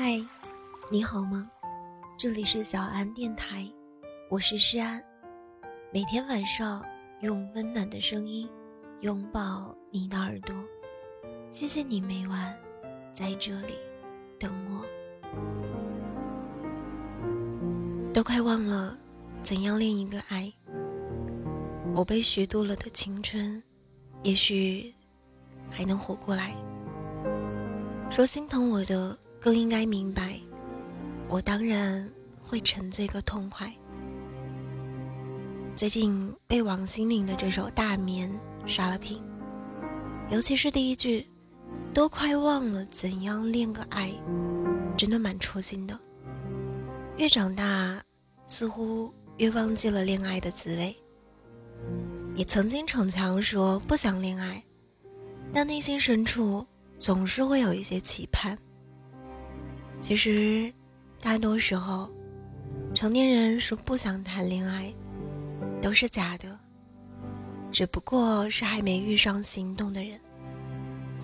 嗨，你好吗？这里是小安电台，我是诗安。每天晚上用温暖的声音拥抱你的耳朵，谢谢你每晚在这里等我。都快忘了怎样恋一个爱，我被虚度了的青春，也许还能活过来。说心疼我的，更应该明白，我当然会沉醉个痛快。最近被王心凌的这首《大眠》刷了屏，尤其是第一句“都快忘了怎样恋个爱”，真的蛮戳心的。越长大，似乎越忘记了恋爱的滋味。也曾经逞强说不想恋爱，但内心深处。总是会有一些期盼。其实，大多时候，成年人说不想谈恋爱，都是假的，只不过是还没遇上心动的人，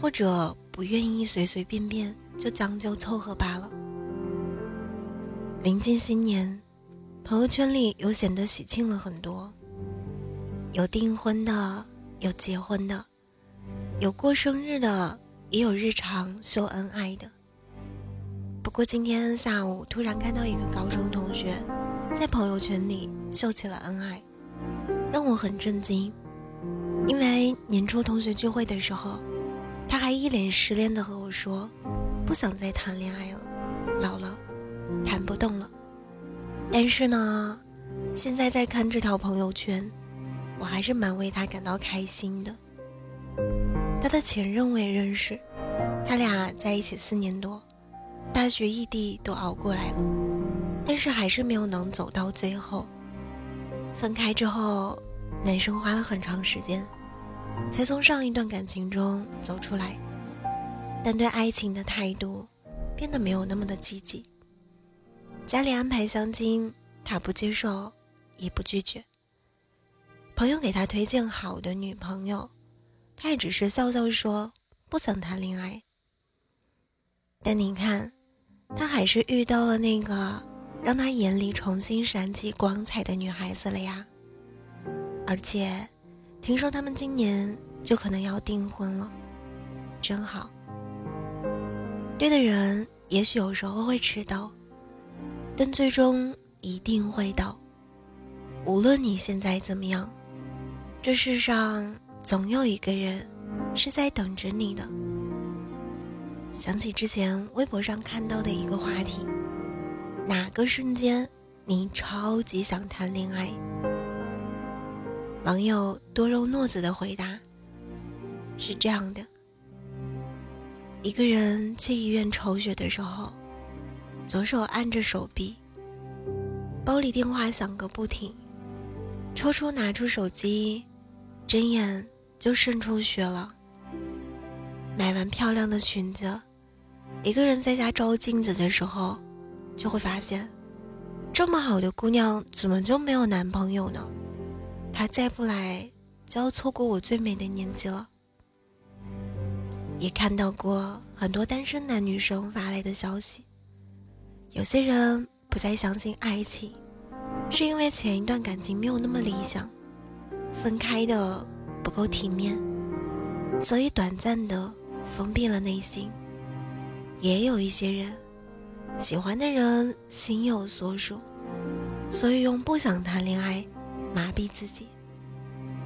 或者不愿意随随便便就将就凑合罢了。临近新年，朋友圈里又显得喜庆了很多，有订婚的，有结婚的，有过生日的。也有日常秀恩爱的。不过今天下午突然看到一个高中同学在朋友圈里秀起了恩爱，让我很震惊。因为年初同学聚会的时候，他还一脸失恋的和我说，不想再谈恋爱了，老了，谈不动了。但是呢，现在再看这条朋友圈，我还是蛮为他感到开心的。他的前任我也认识，他俩在一起四年多，大学异地都熬过来了，但是还是没有能走到最后。分开之后，男生花了很长时间，才从上一段感情中走出来，但对爱情的态度变得没有那么的积极。家里安排相亲，他不接受，也不拒绝。朋友给他推荐好的女朋友。他也只是笑笑说不想谈恋爱，但你看，他还是遇到了那个让他眼里重新闪起光彩的女孩子了呀。而且，听说他们今年就可能要订婚了，真好。对的人也许有时候会迟到，但最终一定会到。无论你现在怎么样，这世上。总有一个人是在等着你的。想起之前微博上看到的一个话题：哪个瞬间你超级想谈恋爱？网友多肉诺子的回答是这样的：一个人去医院抽血的时候，左手按着手臂，包里电话响个不停，抽出拿出手机，睁眼。就渗出血了。买完漂亮的裙子，一个人在家照镜子的时候，就会发现，这么好的姑娘怎么就没有男朋友呢？她再不来，就要错过我最美的年纪了。也看到过很多单身男女生发来的消息，有些人不再相信爱情，是因为前一段感情没有那么理想，分开的。不够体面，所以短暂的封闭了内心。也有一些人，喜欢的人心有所属，所以用不想谈恋爱麻痹自己。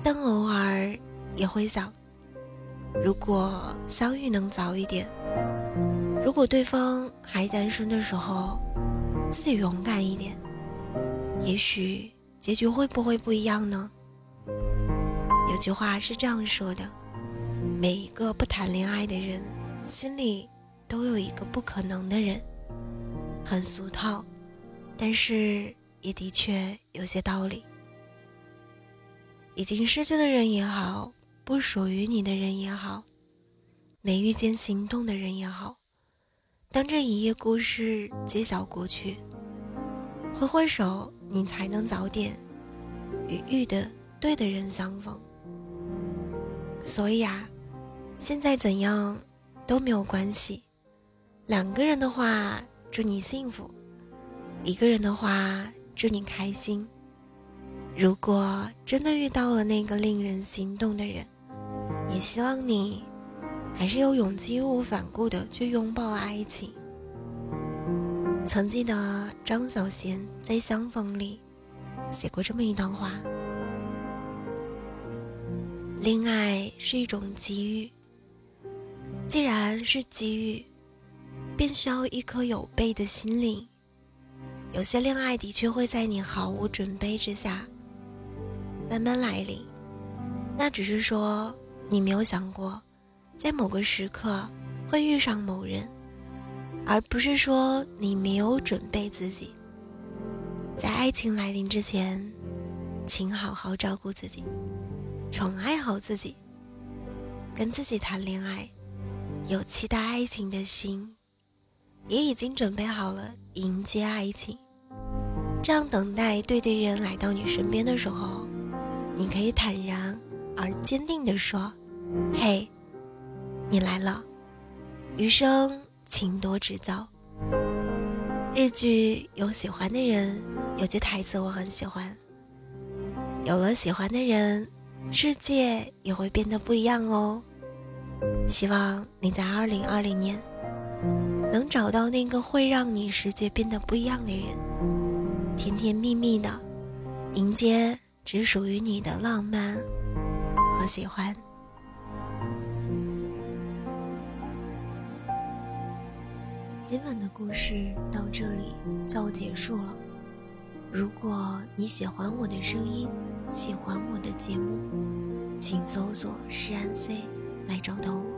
但偶尔也会想，如果相遇能早一点，如果对方还单身的时候，自己勇敢一点，也许结局会不会不一样呢？有句话是这样说的：每一个不谈恋爱的人，心里都有一个不可能的人。很俗套，但是也的确有些道理。已经失去的人也好，不属于你的人也好，没遇见心动的人也好，当这一页故事揭晓过去，挥挥手，你才能早点与遇的对的人相逢。所以啊，现在怎样都没有关系。两个人的话，祝你幸福；一个人的话，祝你开心。如果真的遇到了那个令人心动的人，也希望你还是有勇气义无反顾的去拥抱爱情。曾记得张小娴在《相逢》里写过这么一段话：恋爱是一种机遇，既然是机遇。便需要一颗有备的心灵。有些恋爱的确会在你毫无准备之下慢慢来临，那只是说你没有想过，在某个时刻会遇上某人，而不是说你没有准备自己。在爱情来临之前，请好好照顾自己，宠爱好自己，跟自己谈恋爱，有期待爱情的心。也已经准备好了迎接爱情，这样等待对的人来到你身边的时候，你可以坦然而坚定地说：“嘿，你来了。”余生请多指教。日剧有喜欢的人，有句台词我很喜欢：“有了喜欢的人，世界也会变得不一样哦。”希望你在二零二零年。能找到那个会让你世界变得不一样的人，甜甜蜜蜜的迎接只属于你的浪漫和喜欢。今晚的故事到这里就要结束了。如果你喜欢我的声音，喜欢我的节目，请搜索“诗安 C” 来找到我，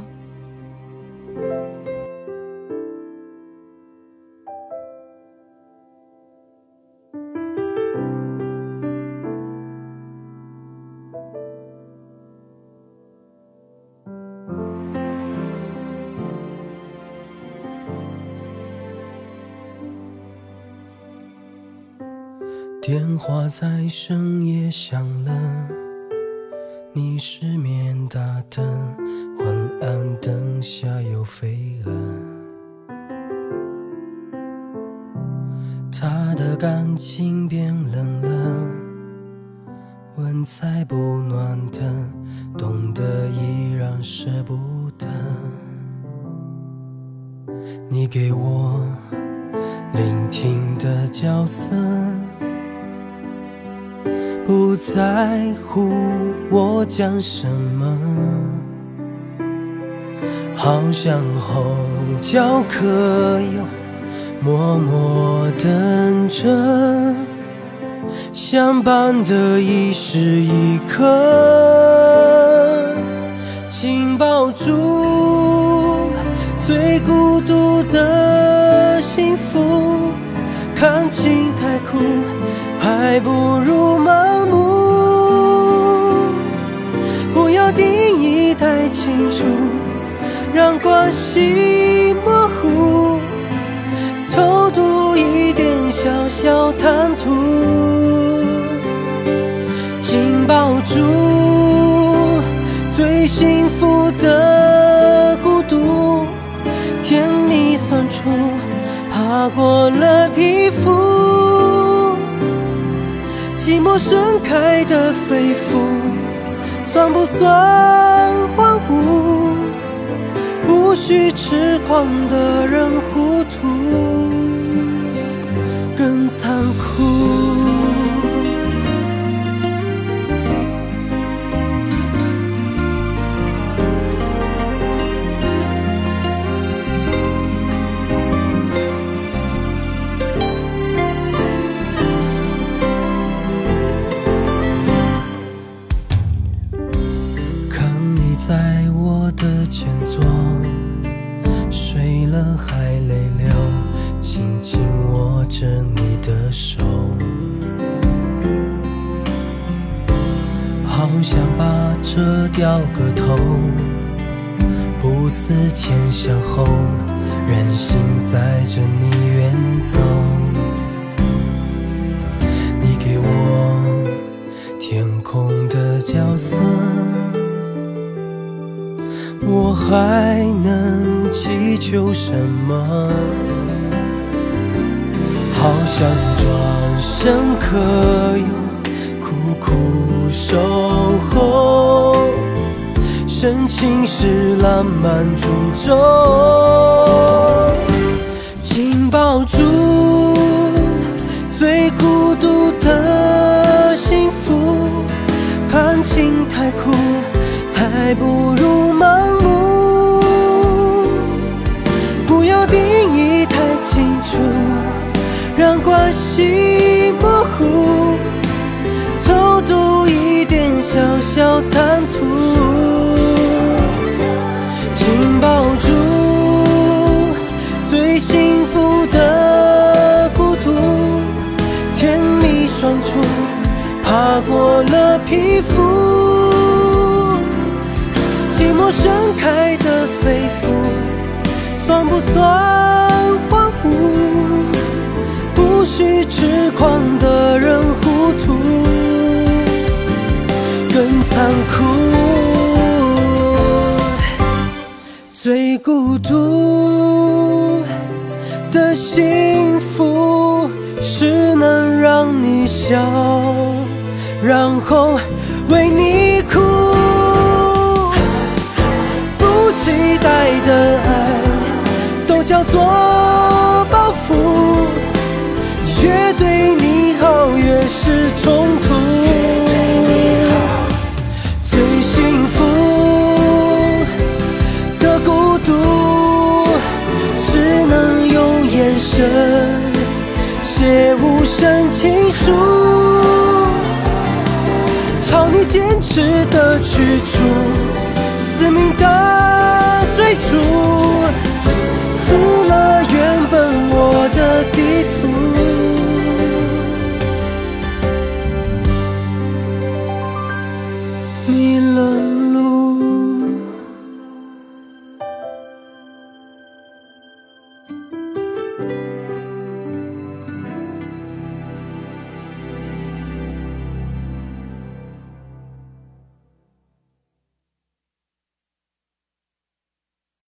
电话在深夜响了，你失眠打灯，昏暗灯下有飞蛾。他的感情变冷了，问再不暖的，懂得依然舍不得。你给我聆听的角色。不在乎我讲什么，好像候角可有，默默等着相伴的一时一刻，紧抱住最孤独的幸福，看尽太苦，还不如让关系模糊，偷渡一点小小贪图，紧抱住最幸福的孤独，甜蜜酸楚，爬过了皮肤，寂寞盛开的肺腑。算不算荒芜？不许痴狂的人糊涂，思前想后任性载着你远走。你给我天空的角色我还能祈求什么？好想转身可以苦苦守深情是浪漫诅咒，紧抱住最孤独的幸福。感情太苦，还不如盲目。不要定义太清楚，让关系模糊，偷渡一点小小贪图。皮肤，寂寞盛开的肺腑，算不算荒芜？不许痴狂的人糊涂，更残酷。最孤独的幸福，是能让你笑。然后为你哭，不期待的爱都叫做包袱，越对你好越是冲突。最幸福的孤独，只能用眼神写无声情书。坚持的去处，死命的追逐，撕了原本我的地图。